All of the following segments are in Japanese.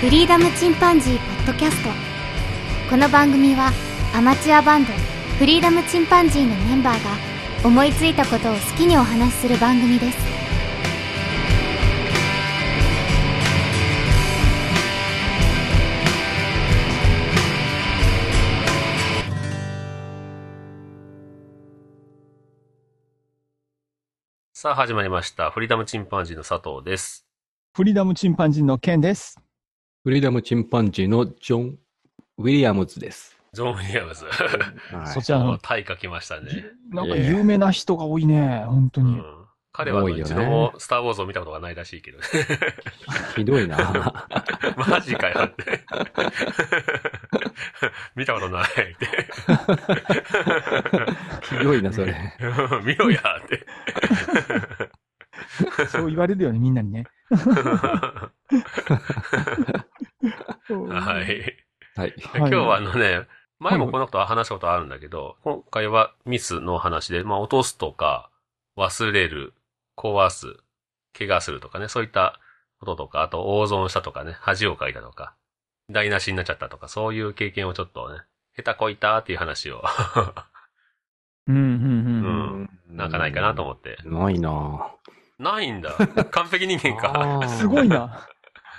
フリーダムチンパンジーポッドキャストこの番組はアマチュアバンドフリーダムチンパンジーのメンバーが思いついたことを好きにお話しする番組ですさあ始まりました。フリーダムチンパンジーの佐藤です。フリーダムチンパンジーのケンです。フリーダムチンパンジーのジョン・ウィリアムズです。ジョン・ウィリアムズ。はい。そちらの、タイ書きましたね。なんか有名な人が多いね、本当に。うん、彼は一度もスター・ウォーズを見たことがないらしいけどね。ひどいな。マジかよって。見たことないって。ひどいな、それ。見ろやって。そう言われるよね、みんなにね。はい。はい。今日はあのね、前もこのことは話したことあるんだけど、今回はミスの話で、まあ落とすとか、忘れる、壊す、怪我するとかね、そういったこととか、あと大損したとかね、恥をかいたとか、台無しになっちゃったとか、そういう経験をちょっとね、下手こいたっていう話を、うん、うん、ううん。ん、なんかないかなと思って。ないなないんだ。完璧人間か。すごい。な。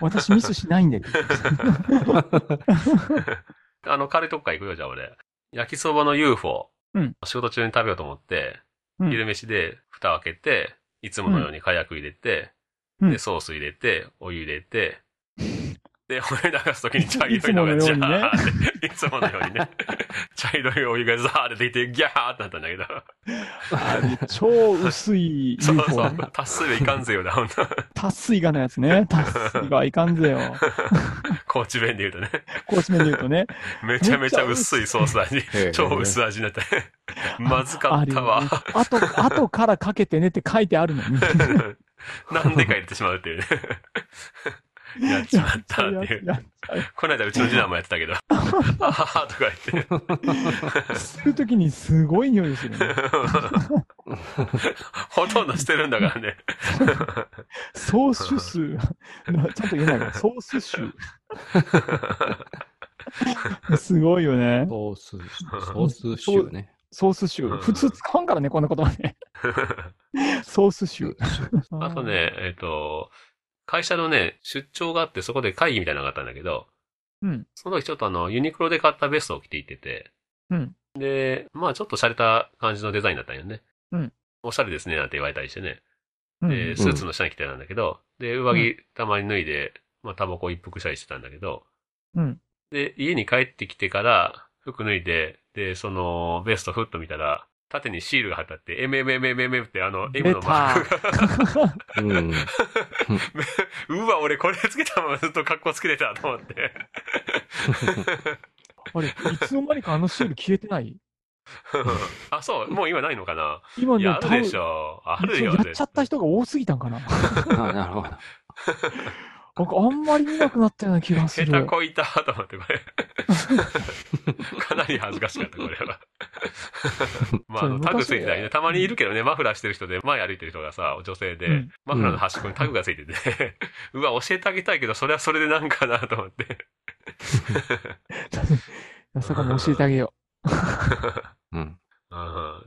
私ミスしないんで。あの、カレーとか行くよ、じゃあ俺。焼きそばの UFO。うん仕事中に食べようと思って、うん昼飯で蓋を開けて、いつものように火薬入れて、うんで、ソース入れて、お湯入れて、で、お湯流すときに茶色いのがジャーって、いつものようにね、茶色いお湯がザーって出てきて、ギャーってなったんだけど、超薄いそうそうね。、達数でいかんぜよだ、ほんと。達水がのやつね。達水がいかんぜよ。高知弁で言うとね、コーチ面で言うとね。めちゃめちゃ薄いソース味超薄味になって、まずかったわ。あるよね後、後からかけてねって書いてあるのに。なんでか入れてしまうっていうね。やっちまったっていう。やこの間うちの次男もやってたけど、あははとか言って、するときにすごい匂いするね。ほとんど捨てるんだからね。ソース臭。ちゃんと言えないから、ソース臭。すごいよね。ソース、ソース臭ね。ソース臭。うん普通使わんからね、こんなことはね。ソース臭。あと。ね、えっ、と、会社のね、出張があってそこで会議みたいなのがあったんだけど、うん。その時ちょっとあの、ユニクロで買ったベストを着ていってて、うん。で、まあちょっと洒落た感じのデザインだったんよね。うん。おしゃれですね、なんて言われたりしてね。うんで、スーツの下に着てたんだけど、で、上着たまに脱いで、まあ、タバコ一服したりしてたんだけど、うん。で、家に帰ってきてから、服脱いで、で、その、ベストふっと見たら、縦にシールが貼ってあって、MMMMM ってあの、M のマークが、うん。うわ、俺これつけたままずっと格好つけてたと思って。あれ、いつの間にかあのシール消えてない？あ、そう、もう今ないのかな？今ね、いや、あるでしょ。ょ。あるよ、やっちゃった人が多すぎたんかな？あなるほど。なんかあんまり見なくなったような気がする。下手こいたと思って、これ。かなり恥ずかしかった、これは。まあ、あの、タグついてたりね。たまにいるけどね、マフラーしてる人で、前歩いてる人がさ、女性で、うんマフラーの端っこにタグがついてて、うわ、教えてあげたいけど、それはそれでなんかなと思って。そこも教えてあげようん。うん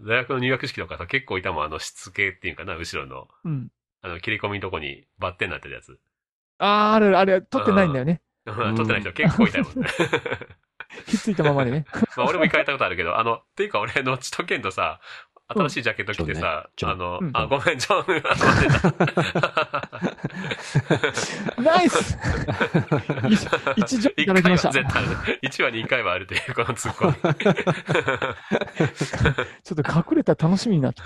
大学の入学式とかさ、結構いたもん、あの、しつけっていうかな、後ろの、う。うん。あの、切り込みのとこにバッテンになってるやつ。あー、ある、あれ、撮ってないんだよね。撮ってない人結構いたもんね。ひっついたままでね。まあ俺も行かれたことあるけど、あの、っていうか俺のチトケンとさ、新しいジャケット着てさ、ジョンねあの、うんあ、ごめん、ジョン、あ待ってた。ナイス一一条い一回はただきました。絶対ある。一話に一回はあるという、このツッコミ。ちょっと隠れたら楽しみになって。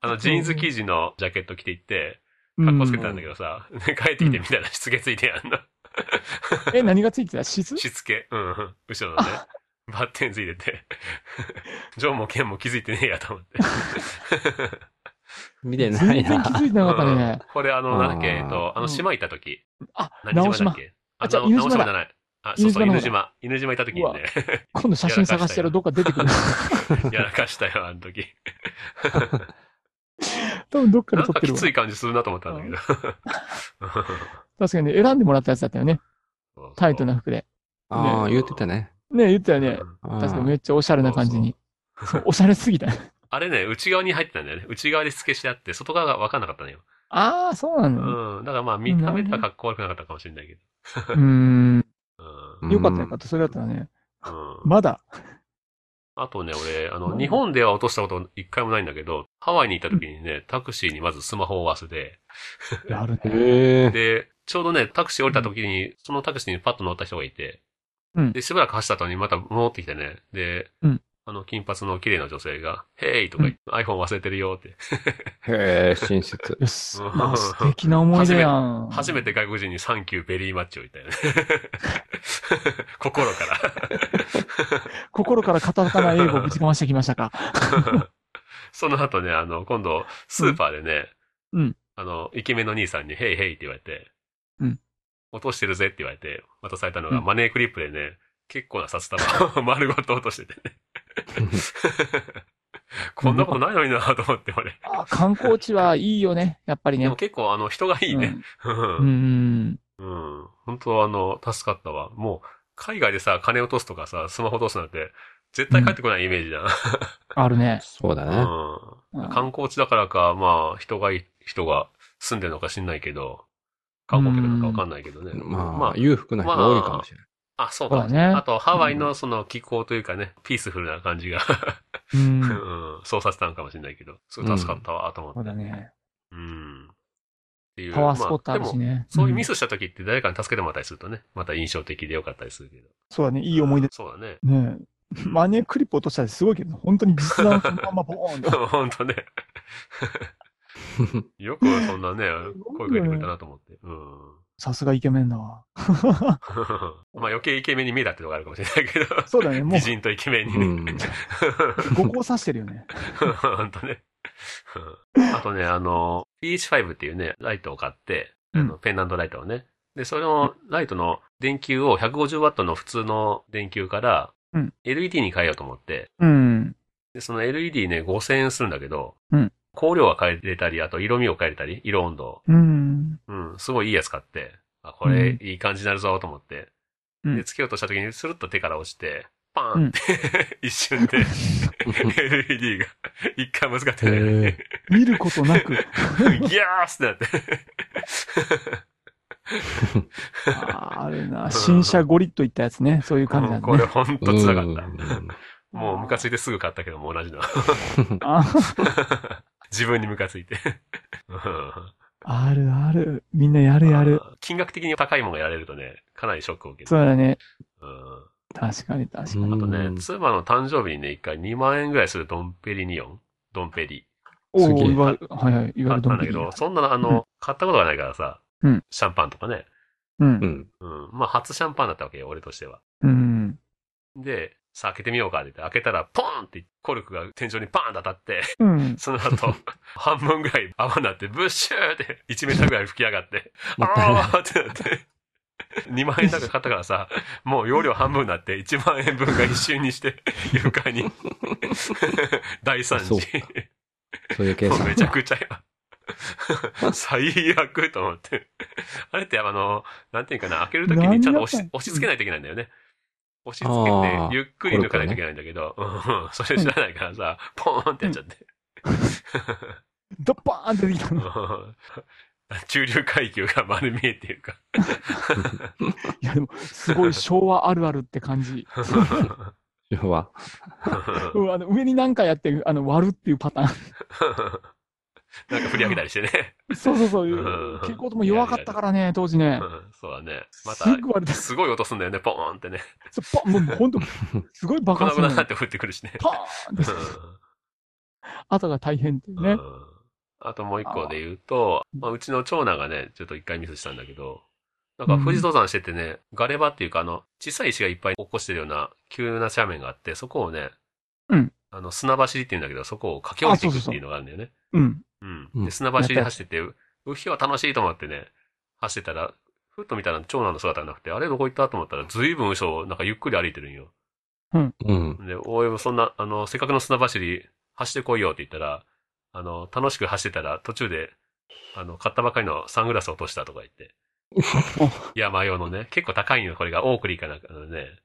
あの、ジーンズ生地のジャケット着て行って、うん格好つけてたんだけどさ、帰ってきてみたらしつけついてやんの。え、何がついてた？質しつけ。うんうん。後ろのね。バッテンついてて。ジョンもケンも気づいてねえやと思って。見てな全いな。然気づいてなかったうんね。これあの、なんだっけ、えっと、あの、島行った時。あ、何直島島だっ。け？あ、じゃあ犬島だ直島じゃない。あ、そうそう、犬島犬島。犬島行った時にね、今度写真探してやるどっか出てくる。やらかしたよ、あの時。多分どっかで撮ってるわ。きつい感じするなと思ったんだけど。確かにね、選んでもらったやつだったよね。そうそうタイトな服で。ああ、ね言ってたね。ね言ったよね。うん確かにめっちゃおしゃれな感じに。そう、おしゃれすぎた。あれね、内側に入ってたんだよね。内側で付けしてあって、外側が分かんなかったのよ。ああ、そうなのね。うん。だからまあ、見た目ではかっこ悪くなかったかもしれないけど。うーん。うん。よかったよかった。それだったらね。うん。まだ。あとね、俺、あの、うん。日本では落としたこと一回もないんだけど、ハワイに行った時にね、タクシーにまずスマホを忘れて、やるね。で、ちょうどね、タクシー降りた時に、そのタクシーにパッと乗った人がいて、うん。で、しばらく走った後にまた戻ってきてね、で、うんあの、金髪の綺麗な女性が、ヘイとか言って、iPhone 忘れてるよって。へえ、親切。素敵な思い出やん。初めて外国人にサンキューベリーマッチを言ったよね。心から。心からカタカナ英語をぶちかましてきましたか？その後ね、あの、今度、スーパーでね、うんあの、イケメンの兄さんに、ヘイヘイって言われて、うん落としてるぜって言われて、渡されたのが、うんマネークリップでね、結構な札束を丸ごと落としててね。こんなことないのになと思って、俺。あ観光地はいいよね。やっぱりねでも。結構、あの、人がいいね。う。うんん。うん。うん。本当あの、助かったわ。もう、海外でさ、金落とすとかさ、スマホ落とすなんて、絶対帰ってこないイメージじゃん。あるね。そうだね。うん。観光地だからか、まあ、人がいい、人が住んでるのか知んないけど、観光客なのかわかんないけどね。まあ、裕福な人が多いかもしれない。あ、そうだねあと、ハワイのその気候というかね、ピースフルな感じが、う。うんん、そうさせたのかもしれないけど、すごい助かったわ、と思って。そうだね。うん。っていう。パワースポットあるしまでもね。そういうミス。スした時って誰かに助けてもらったりするとね、また印象的でよかったりするけど。そうだね。いい思い出。そうだね。ねえ。マネークリップ落としたらすごいけど、本当に実弾そのままボーンと。ほんとね。よくそんなね、声かけてくれたなと思って。うん。さすがイケメンだわ。まあ余計イケメンに見えたってのがあるかもしれないけど。そうだね。もう美、人とイケメンにうね。ん。五行刺してるよね。ほんとね。うんあとね、あの、PH5 っていうね、ライトを買って、あの、ペンダントライトをね。で、それのライトの電球を 150W の普通の電球からうん LED に変えようと思って、うん。で、その LED ね、5000円するんだけど、うん光量が変えれたり、あと色味を変えれたり、色温度を。うん。うん、すごいいいやつ買って、あ、これうんいい感じになるぞと思って。うんで、つけようとした時にスルッと手から落ちて、パーンって、一瞬で LED が一回も使ってないのに、へ見ることなく。ギャースってなって。あーあれな、新車ゴリッといったやつね。そういう感じなんだこれね。ほんと辛かった。うんもうムカついてすぐ買ったけども同じの。あ自分にムカついて。あるある。みんなやるやる。金額的に高いものがやれるとね、かなりショックを受ける。そうだね。うん確かに確かに。あとねう、ん妻の誕生日にね、一回2万円ぐらいするドンペリニオンドンペリ。おお、わはいはい、いわあゆるドンペリったんだけど、そんな、あの、買ったことがないからさ、うんシャンパンとかね。う。うんん。うん。まあ、初シャンパンだったわけよ、俺としては。うん。で、さあ開けてみようかって言って、開けたら、ポーンってコルクが天井にパーンと当たって、うん。その後、半分ぐらい泡になって、ブッシューって1メーターぐらい吹き上がって。あーってなって、2万円だけ買ったからさ、もう容量半分になって、1万円分が一瞬にして、床に、大惨事。そういう計算め。ちゃくちゃや。最悪と思って。あれってあの、なんていうかな、開けるときにちゃんと押し付けないといけないんだよね。押し付あけーて、ゆっくり抜かないといけないんだけど、うん それ知らないからさ、ポーンってやっちゃって。ドッパーンって出てきたの。中流階級が丸見えっていうか。いやでも、すごい昭和あるあるって感じ。要は。うんあの上に何かやって、あの、割るっていうパター なんか振り上げたりしてね。ン。そうそうそう。うん蛍光灯も弱かったからね、当時ねう。んそうだね。またすごい音すんだよね、ポーンってね。そうパンもうほんと、すごい爆粉発するの々って降ってくるしね。パーンって、後が大変っていうね。うんあともう一個で言うと、まあ、うちの長男がね、ちょっと一回ミスしたんだけど、なんか富士登山しててね、ガレ場っていうかあの、小さい石がいっぱい起こしてるような急な斜面があって、そこをね、うんあの、砂走りって言うんだけど、そこを駆け下りていくっていうのがあるんだよね。うん。うん。うんで、砂走りで走ってて、ううひは楽しいと思ってね、走ってたら、ふっと見たら長男の姿がなくて、あれどこ行ったと思ったら、ずいぶん後ろをなんかゆっくり歩いてるんよ。うん。で、おい、そんな、あの、せっかくの砂走り、走ってこいよって言ったら、あの、楽しく走ってたら、途中で、あの、買ったばかりのサングラスを落としたとか言って、山用のね。結構高いの、これが。オークリーかなんかのね。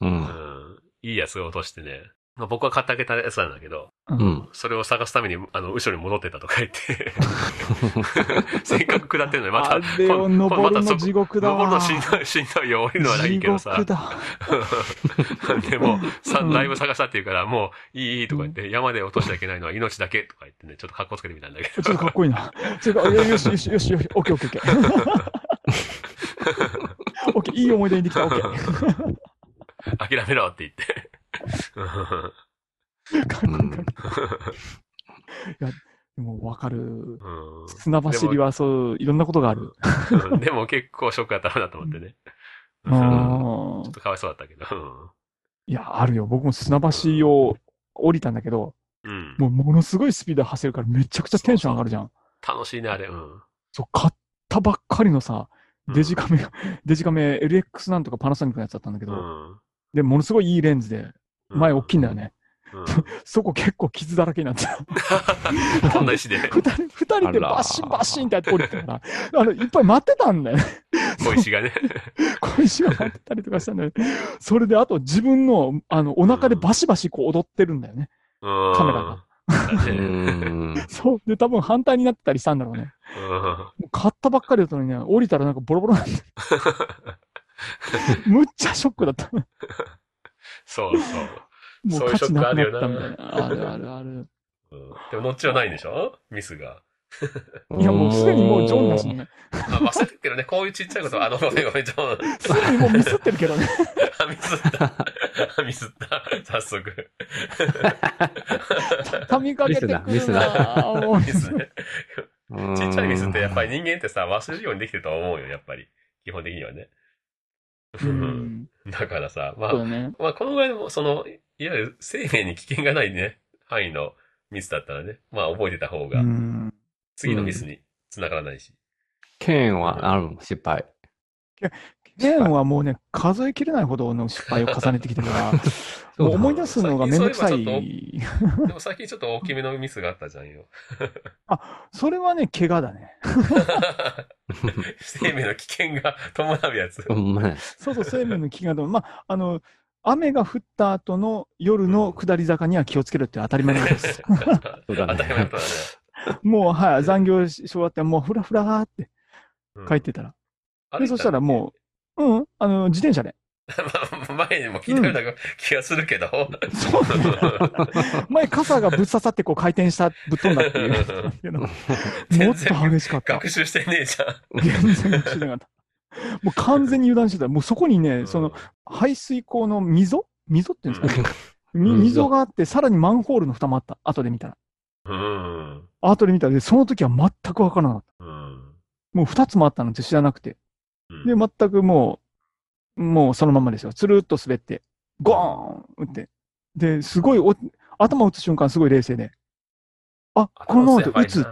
う。うんん。いいやつを落としてね。まあ、僕は買ってあげたやつなんだけど、う。うんん。それを探すために、あの、後ろに戻ってたとか言って。せっかく下ってんのに、また、あれを登るの地獄だわ。登るのしんどい、しんどいよ。降りるのはないいけどさ。地獄だ。でも、さ、うんだいぶ探したって言うから、もう、いい、いいとか言って、山で落としちゃいけないのは命だけとか言ってね、ちょっと格好つけてみたんだけど。ちょっとかっこいいな。ちょっと、よしよしよしよし、オッケーオッケーオッケー。オッケー、いい思い出にできた、オッケー。諦めろって言って。かっこいや、でもわかる。うん砂走りはそう、いろんなことがある。うんでも結構ショックだったなと思ってね。ううんんちょっとかわいそうだったけど。いや、あるよ。僕も砂橋を降りたんだけど、うん。もうものすごいスピードで走るからめちゃくちゃテンション上がるじゃん。楽しいね、あれ。うん。そう、買ったばっかりのさ、うんデジカメが、デジカメ LX なんとかパナソニックのやつだったんだけど、うん。で、ものすごいいいレンズで、前大きいんだよね。うん。そこ結構傷だらけになってた。こんな石で。二人、二人でバッシンバッシンってやって降りてたから、あの、いっぱい待ってたんだよね。小石がね。小石が待ってたりとかしたんだよね。それで、あと自分の、あの、お腹でバシバシこう踊ってるんだよね。うん。カメラが。そう。で、多分反対になってたりしたんだろうね。もう買ったばっかりだったのにね、降りたらなんかボロボロなんで、むっちゃショックだった。そうそう。もそうういう価値なくなショックあるよなったみたいな。あるあるある。うんでも、ノッチはないんでしょ？ミスが。いや、もうすでにもうジョンだしね。あ、忘れてるけどね、こういうちっちゃいこと、あの、ごめんごめん、ジョン。すでにもうミスってるけどね。あ、ミスった。あミスった。早速。髪かけてくるミスなもうミスね。うんちっちゃいミスってやっぱり人間ってさ、忘れるようにできてると思うよ、やっぱり。基本的にはね。うん。だからさ、まあね。まあ、このぐらいの、その、いわゆる生命に危険がないね、範囲のミスだったらね、まあ、覚えてた方うが、ん。次のミスに繋がらないし。ケンはあるの？失敗。ケンはもうね、数えきれないほどの失敗を重ねてきてるから、もう思い出すのがめんどくさい。でも最近ちょっと大きめのミスがあったじゃんよ。それはね、怪我だね。生命の危険が伴うやつ。ほんまや。そうそう、生命の危険が、まあ、あの、雨が降った後の夜の下り坂には気をつけるって当たり前のことです。そうだね当たり前だね。もう、はい、残業し終わって、もうふらふらーってうん帰ってたら。あで、そしたらもう、うん、あの、自転車で。う、前にも聞いたような気がするけど。そうね。前、傘がぶっ刺さってこう回転した、ぶっ飛んだっていうけど。もっ全と然激しかった。学習してねえじゃん。全然学習しなかった。もう完全に油断してた。もうそこにね、その、排水溝の溝？溝っていうんですかね。溝があって、さらにマンホールの蓋もあった。後で見たら。うん。後で見たら、で、その時は全くわからなかった。うん。もう二つもあったなんて知らなくて。うんで、全くもう、もうそのままですよ。つるっと滑って、ゴーン打って。で、すごいお、頭打つ瞬間すごい冷静で。あ、このままで打つ、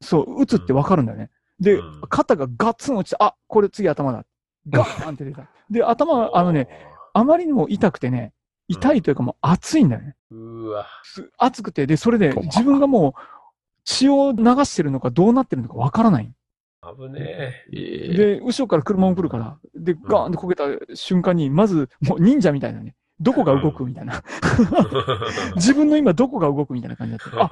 そう、打つってわかるんだよね。でうん、肩がガッツン落ちて、あ、これ次頭だ。ガーンって出た。で、頭、あのね、、あまりにも痛くてね、痛いというかもう熱いんだよね。うわ。す熱くて、で、それで自分がもう血を流してるのかどうなってるのかわからない。危ねえ。で、後ろから車も来るから、で、ガーンってこけた瞬間に、まず、もう忍者みたいなね、どこが動くみたいな。自分の今どこが動くみたいな感じだった。あ、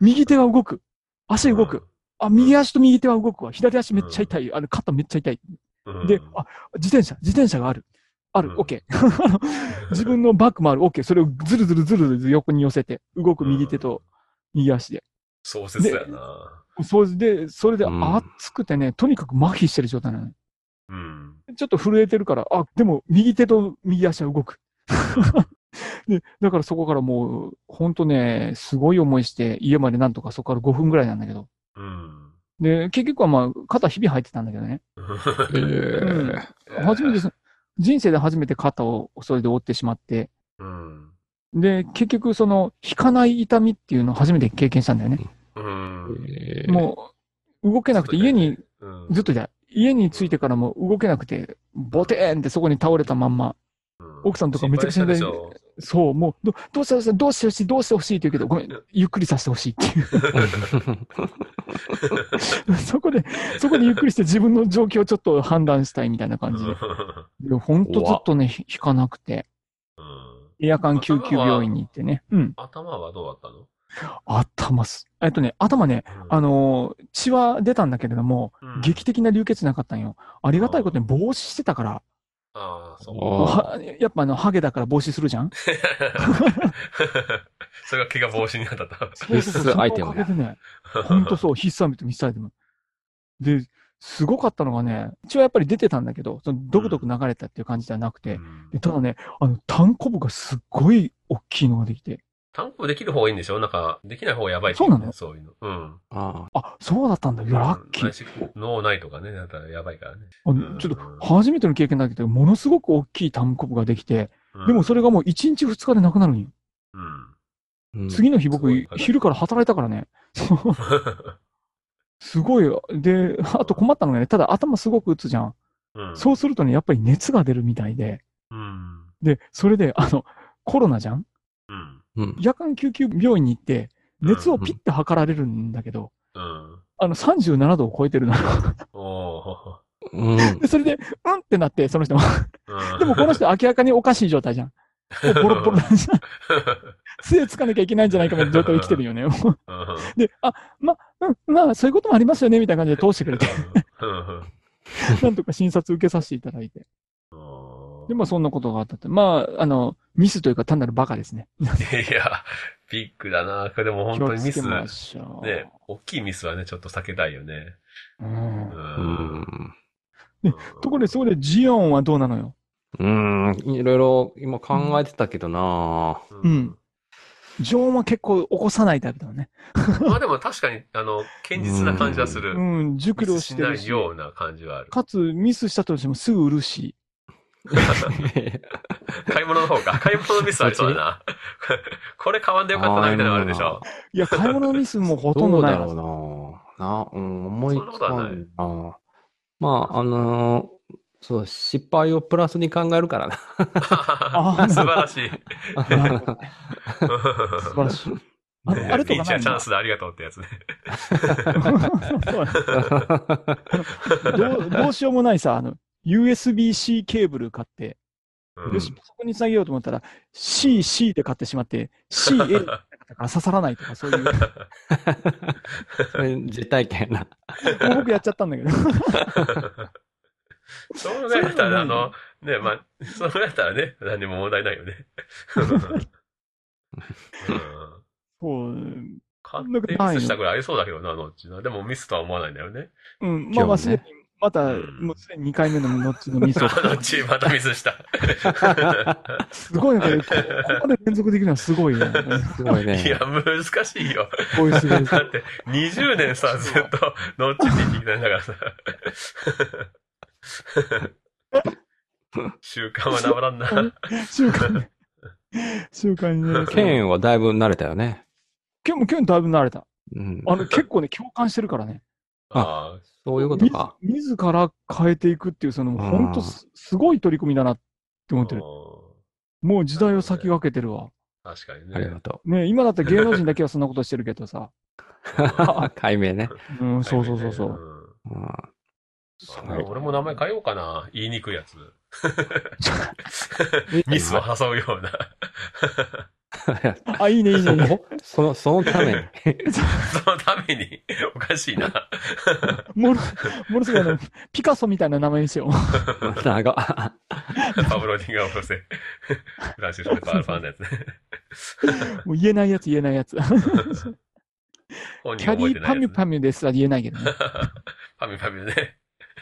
右手が動く。足動く。あ、右足と右手は動くわ。左足めっちゃ痛い。あの、肩めっちゃ痛い。うん。で、あ、自転車、自転車がある。あるう、んオッケー。あの 自分のバッグもある、オッケー。それをずるずるずるずる横に寄せて、動く右手と右足で。壮絶だよな。そうで、それでうん熱くてね、とにかく麻痺してる状態なの。うん。ちょっと震えてるから、あ、でも右手と右足は動く。で、だからそこからもう、ほんとね、すごい思いして、家までなんとかそこから5分ぐらいなんだけど。うん。で、結局はまあ、肩ひび入ってたんだけどね。え初めてそ、人生で初めて肩をそれで折ってしまって、うん。で、結局その、引かない痛みっていうのを初めて経験したんだよね。うん。ー、もう、動けなくて、家に、うんずっとじゃ、家に着いてからも動けなくて、ボテーンってそこに倒れたまんま、奥さんとかめちゃくちゃそう、もう、どどうしてほしい、どうしてほしい、どうしてほしいって言うけど、ごめん、ゆっくりさせてほしいっていう。そこで、そこでゆっくりして自分の状況をちょっと判断したいみたいな感じで。でほんとずっとね、引かなくて。うんエアカン救急病院に行ってね。うん。頭はどうだったの？頭す。えっとね、頭ね、あ、のー血は出たんだけれども、うん劇的な流血なかったんよ。ありがたいことに防止してたから、ああ、そう。やっぱあの、ハゲだから防止するじゃん？それが怪我防止になったと。必須アイテムだほんとそう、必須アイテム、必須アイテム。で、すごかったのがね、血はやっぱり出てたんだけど、そのドクドク流れたっていう感じではなくて、うん。でただね、あの、単コブがすっごい大きいのができて、単行できる方がいいんでしょ？なんか、できない方がやばいってそうなの？そういうの。うん。ああ、そうだったんだ。いや、ラッキー。脳ないとかね、だったらやばいからね。あうんちょっと、初めての経験だけど、ものすごく大きい単コブができて、でもそれがもう1日2日でなくなるんよ。うん。うん次の日僕昼から働いたからね。すごいよ。で、あと困ったのがね、ただ頭すごく打つじゃん。うん。そうするとね、やっぱり熱が出るみたいで。うん。で、それで、あの、コロナじゃん？夜間救急病院に行って、熱をピッて測られるんだけど、うん。あの、37度を超えてるのよ。おうん で、それで、うんってなって、その人も。ーでもこの人明らかにおかしい状態じゃん。もうボロボロなんじゃん。杖つかなきゃいけないんじゃないかみたいな状態で来てるよね。で、あ、ま、うん、まあ、そういうこともありますよね、みたいな感じで通してくれて、なんとか診察受けさせていただいて。で、まあ、そんなことがあったって。まあ、あの、ミスというか単なるバカですね。いや、ビッグだな。これでも本当にミス、ね、しょう。大きいミスはね、ちょっと避けたいよね。うんう。。うんん。ところで、そこでジオンはどうなのよ？うん。いろいろ今考えてたけどなうん。ジオンは結構起こさないタイプだよね。まあでも確かに、あの、堅実な感じはする。うん、熟慮してないるし。ような感じはある。かつ、ミスしたとしてもすぐ売るし。買い物の方か。買い物のミスありそうだな。これ買わんでよかったな、みたいなのあるでしょ？いや、買い物ミスもほとんどないどうだろうなな、うん、思いつかな。まあ、あのーそう、失敗をプラスに考えるからな。ー 素晴らしい。素晴らしい。あれとピンチはチャンスでありがとうってやつね。どうどうしようもないさ、あの、USB-C ケーブル買って、うんよし、そこにつなげようと思ったら、C、C で買ってしまって、C、A だから 刺さらないとか、そういう。もそれ実体験やな。う僕やっちゃったんだけど。そのぐらいだったら、あの、ね、まあ、そのぐらいだったらね、何も問題ないよね。うんそう。買ってミスしたぐらいありそうだけどな、ノッチな。でもミスとは思わないんだよね。うん、まあまあ、すでに、また、うんもうすでに2回目のノッチのミスを。ノッチまたミスした。すごいね、これここまで連続できるのはすごいよ。すごいね。いや、難しいよ。こういうす。だって、20年さ、ずっと、ノッチって言ってきたんだからさ。習慣は治らんな。週間に。週間にね。ケンはだいぶ慣れたよね。ケンもケンだいぶ慣れた。うん。あの、結構ね、共感してるからね。あそういうことか。み自ら変えていくっていう、その、うん本当すすごい取り組みだなって思あってる。もう時代を先駆けてるわ。確かにねありが。とね今だったら芸能人だけはそんなことしてるけどさ。う。解明ね。うん、そうそうそうそう。んうんあ俺も名前変えようかな。言いにくいやつ。ミスを誘うような。あ、いいね、いいね、いいね。その、そのために。そのために、おかしいな。もの、ものすごいあの、ピカソみたいな名前にしよう。長。パブロ・ディンガー・フロセ。フランシス・ファーのやつね。もう言えないやつ言えないやつ。やつねャリーパミュパミュですら言えないけどね。パミュパミュね。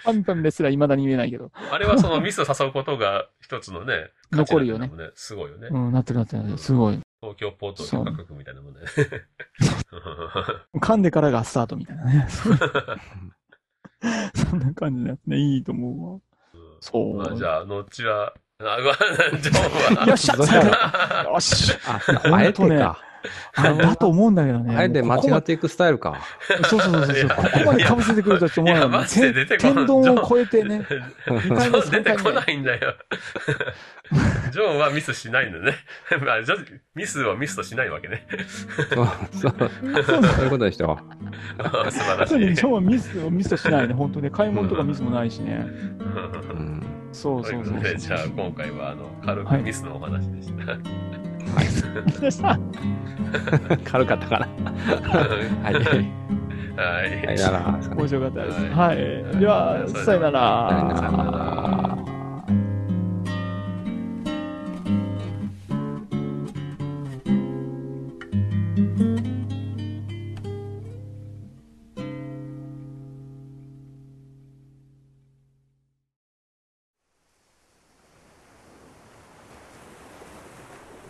パミュパミュですら未だに言えないけど。あれはそのミスを誘うことが一つのね、残るよねすごいよね。うん、なってるなってる。すごい。東京ポート許可局みたいなもんね。噛んでからがスタートみたいなね。そんな感じのやつね。いいと思うわ。そう。まあじゃあ、後は、あ、うわ、ジョンは。よっしゃよしあ、あえてか。あ だと思うんだけどね。あえて間違っていくスタイルか。そうそうそうそう。ここまで被せてくるとは思わいや、ない。マジで出てこない。天丼を超えてね。出てこないんだよ。ジョンはミスしないんだね。まあ、ジョミスをミスとしないわけね。そう、そう、そういうことでしょ。あ素晴らしそうね、い。ジョンはミスをミスとしないね、本当ね。買い物とかミスもないしね。うん。そうそううそうじゃあ今回はあの軽くはいミスのお話でした。はい。軽かったから。はい。はい。はい、面白かったです。はいはい。ではさよなら。さよなら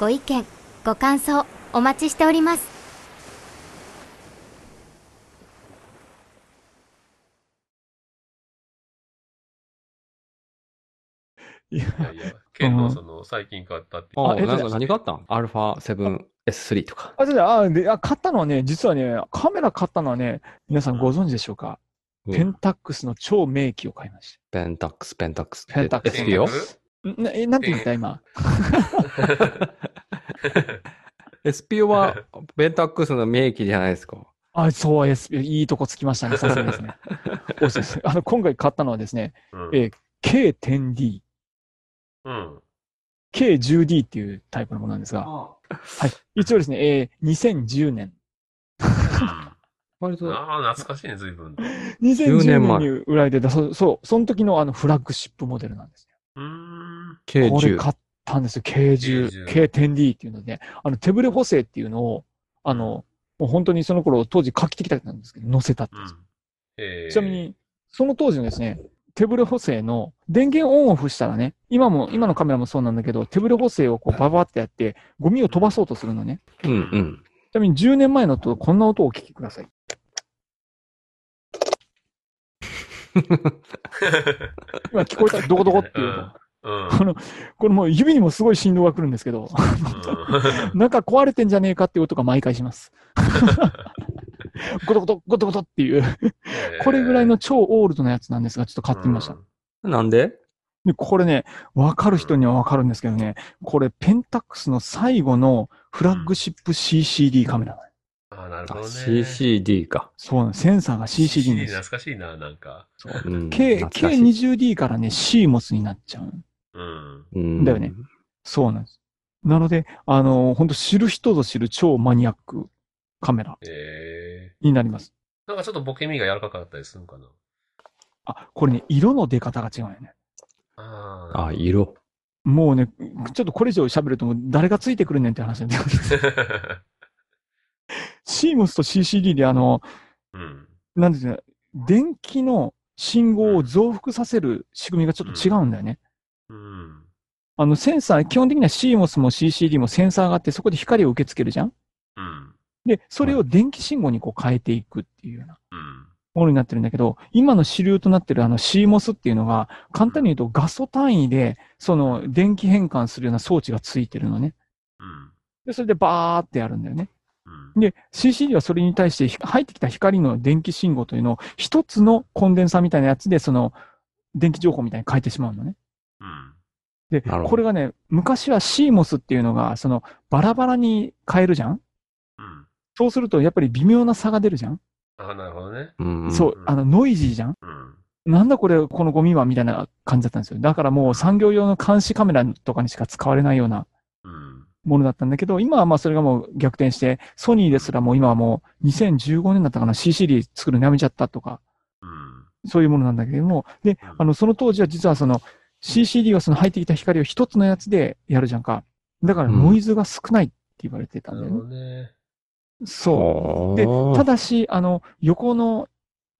ご意見、ご感想お待ちしております。いやいやいや、ケンのその、最近買ったっていう。あ、あえなんか何があったん？アルファ 7S3 とか。あ、じゃあ、あであ買ったのはね、実はね、カメラ買ったのはね、皆さんご存知でしょうか、うんペンタックスの超名機を買いましペンタックス、ペンタックス。ペンタックス SP よ？た。ん？なえ、なんて言った今？?SP はペンタックスの名義じゃないですか。あ、そうです。いいとこつきましたね。さすがですね。あの、今回買ったのはですね、うんえー K10D、うん。K10D っていうタイプのものなんですが、はい。一応ですね、えー2010年。割と、ああ、懐かしいね、随分。2010 10年に売られてた、そう、そう、その時のあのフラッグシップモデルなんですよ。うーん。これ K10。買ったんですよ。K10、K10 K10D っていうので、あの手ブレ補正っていうのを、あの、もう本当にその頃当時画期的だったんですけど、載せたってうんちなみ、に、その当時のですね、手ブレ補正の電源オンオフしたらね、今も、今のカメラもそうなんだけど、手ブレ補正をこうババってやって、ゴミを飛ばそうとするのね。うんうん。ちなみに10年前のとこんな音をお聞きください。今聞こえたドコドコっていう音。うん。これもう指にもすごい振動が来るんですけど、なん か壊れてんじゃねえかっていう音が毎回します。ゴトゴト、ゴトゴトっていう、これぐらいの超オールドなやつなんですが、ちょっと買ってみました。なんで？で、これね、わかる人にはわかるんですけどね、これペンタックスの最後のフラッグシップ CCD カメラ。ああ、なるほどあね。CCD か。そうなの、センサーが CCD です。懐かしいな、なんか。うん K、懐かしい K20D からね、CMOS になっちゃう。うん。うんだよね。そうなんです。なので、あの、本当知る人ぞ知る超マニアックカメラえになります。ー、なんかちょっとボケ身が柔らかかったりするのかな。あ、これね、色の出方が違うよね。ああ。あ、色。もうね、ちょっとこれ以上喋るともう誰がついてくるねんって話なんだけど、CMOS と CCD であの、うん。なんですか、電気の信号を増幅させる仕組みがちょっと違うんだよね。うん。あの、センサー、基本的には CMOS も CCD もセンサーがあって、そこで光を受け付けるじゃん？うん。で、それを電気信号にこう変えていくっていうようなうん。ものになってるんだけど、今の主流となってるあの CMOS っていうのが、簡単に言うと画素単位で、その電気変換するような装置がついてるのね。うん。で、それでバーってやるんだよね。うん。で、CCD はそれに対してひ入ってきた光の電気信号というのを一つのコンデンサーみたいなやつで、その電気情報みたいに変えてしまうのね。うん。で、これがね、昔は CMOS っていうのが、そのバラバラに変えるじゃん？うん。そうするとやっぱり微妙な差が出るじゃん、ああ、なるほどね。うんそう、あのノイジーじゃん？うん。なんだこれ、このゴミはみたいな感じだったんですよ。だからもう産業用の監視カメラとかにしか使われないようなうん。ものだったんだけど、今はまあそれがもう逆転して、ソニーですらもう今はもう2015年だったかな CCD 作るのやめちゃったとか、うん。そういうものなんだけれども、で、あの、その当時は実はその CCD はその入ってきた光を一つのやつでやるじゃんか。だからノイズが少ないって言われてたんだよね。なるほどね。そう。で、ただし、あの、横の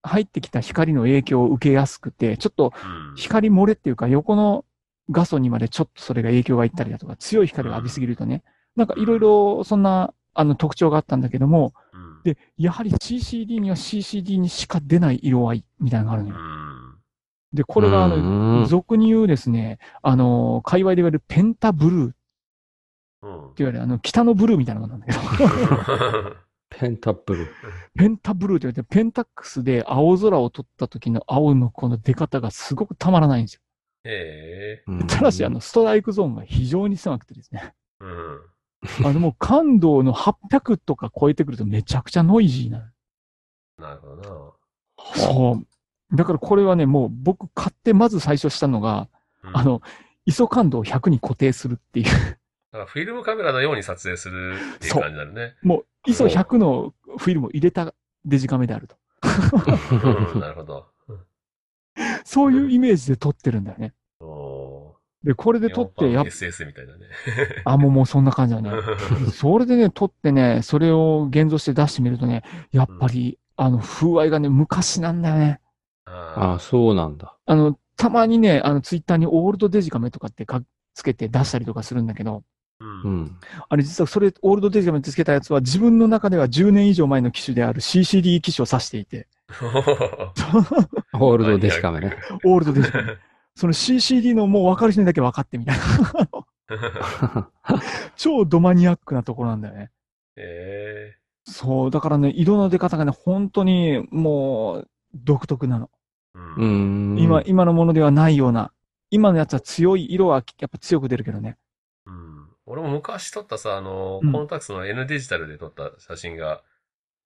入ってきた光の影響を受けやすくて、ちょっとうん。光漏れっていうか、横の画素にまでちょっとそれが影響がいったりだとか、強い光を浴びすぎるとね、なんかいろいろそんな、あの特徴があったんだけども、うん。で、やはり CCD には CCD にしか出ない色合いみたいなのがあるのうよ。ん。で、これがあうの、ん俗に言うですね、あの、界隈で言われるペンタブルーってうん。言われる、あの、北のブルーみたいなものなんだけど、ペンタブル。ペンタブルーって言われて、ペンタックスで青空を撮った時の青のこの出方がすごくたまらないんですよ。へえ。うんただし、あの、、ストライクゾーンが非常に狭くてですね。うん。あの、もう感度の800とか超えてくるとめちゃくちゃノイジーなの。なるほどそう。だからこれはね、もう僕買ってまず最初したのが、な。うんあ、の、ISO 感度を100に固定するっていう。だからフィルムカメラのように撮影するっていう感じになるね。もう ISO100 のフィルムを入れたデジカメであると。うん、なるほど。そういうイメージで撮ってるんだよね。おで、これーで撮って、やっ SS みたいなね。あ、もうもうそんな感じだね。それでね、撮ってね、それを現像して出してみるとね、やっぱり、あの、風合いがね、昔なんだよね。ああそうなんだ。あの、たまにね、あの、ツイッターにオールドデジカメとかってかつけて出したりとかするんだけど、ーう。うんん。あれ実はそれ、オールドデジカメってつけたやつは自分の中では10年以上前の機種である CCD 機種を指していて、ホールドデジカメね。オールドデジカメ。その CCD のもう分かる人にだけ分かってみたいな。超ドマニアックなところなんだよね。えそう、だからね、色の出方がね、本当にもう独特なの。ーううん。ん。今、今のものではないような。今のやつは強い、色はやっぱ強く出るけどね。うん俺も昔撮ったさ、あの、うんコンタクトの N デジタルで撮った写真が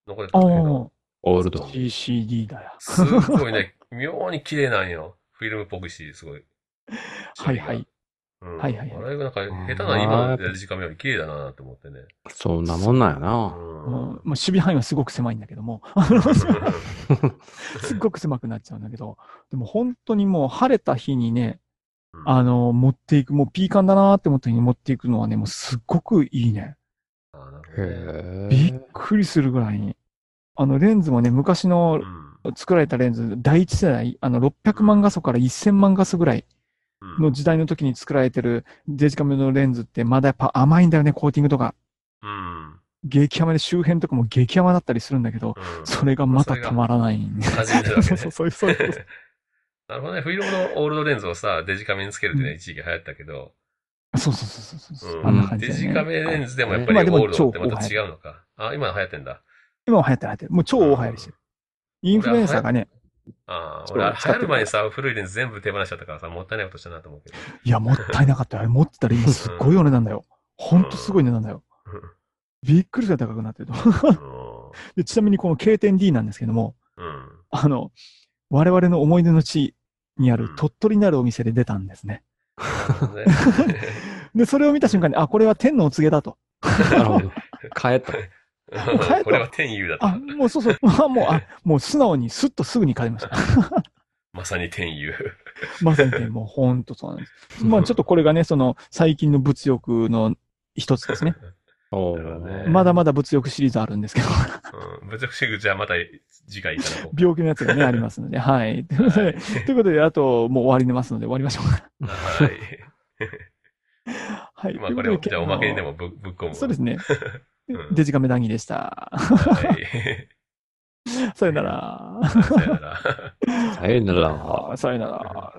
残ってたあんだけど、オールド。CCD だよ。すごいね、妙に綺麗なんよ。フィルムっぽくし、すごい。はいはい。うん。はいはいはいあれがなんか、下手な今のデジカメより綺麗だなって思ってね。そんなもんなんやうな。うんん。まあ、守備範囲はすごく狭いんだけども、すっごく狭くなっちゃうんだけど、でも本当にもう晴れた日にね、あの、持っていく、もうピーカンだなーって思った日に持っていくのはね、もうすっごくいいね。びっえ。くりするぐらいに。あの、レンズもね、昔のうん作られたレンズ、第一世代、あの、600万画素から1000万画素ぐらいうんの時代の時に作られてるデジカメのレンズってまだやっぱ甘いんだよね、コーティングとか。うん。激甘で周辺とかも激甘だったりするんだけど、うんそれがまたたまらない。味になるわけね そうそうそうそう。なるほどね。フィルムのオールドレンズをさ、デジカメにつけるっていうのは一時期流行ったけど、そうそうそうそうそう、うんあんな感じデ。ジカメレンズでもやっぱりオールドってまた違うのか。あ、今流行ってんだ。今は流行ってる流行ってる。もう超大流行りしてる。インフルエンサーがね、ああ、俺、流行る前にさ、古いレンズ全部手放しちゃったからさ、もったいないことしたなと思うけど。いや、もったいなかったよ。あ れ持ってたら今すっごいお値段だよ。ほんとすごい値段だよ。びっくりするぐらい高くなってると。で ちなみにこの K10D なんですけども、うん。あの、我々の思い出の地にあるうん鳥取になるお店で出たんです。ね で、それを見た瞬間に、あ、これは天のお告げだと。なるほど。帰った。えたこれは天優だったあ、。もうそうそう。あもう、あ、もう素直にスッとすぐに買いました。まさに天優。まさにね、もうほんとそうなんです。まあちょっとこれがね、その最近の物欲の一つですね。まだまだ物欲シリーズあるんですけど、うん。ぶつくし口はまた次回いただこう。病気のやつがね、ありますので、はい。ということで、ということであともう終わりますので終わりましょうか。はい。はい。まあこれを、じゃあおまけにでも。もぶぶっ込む。そうですね。うんデジカメ談義でした。はい。さよなら。さよなら。さよなら。さよなら。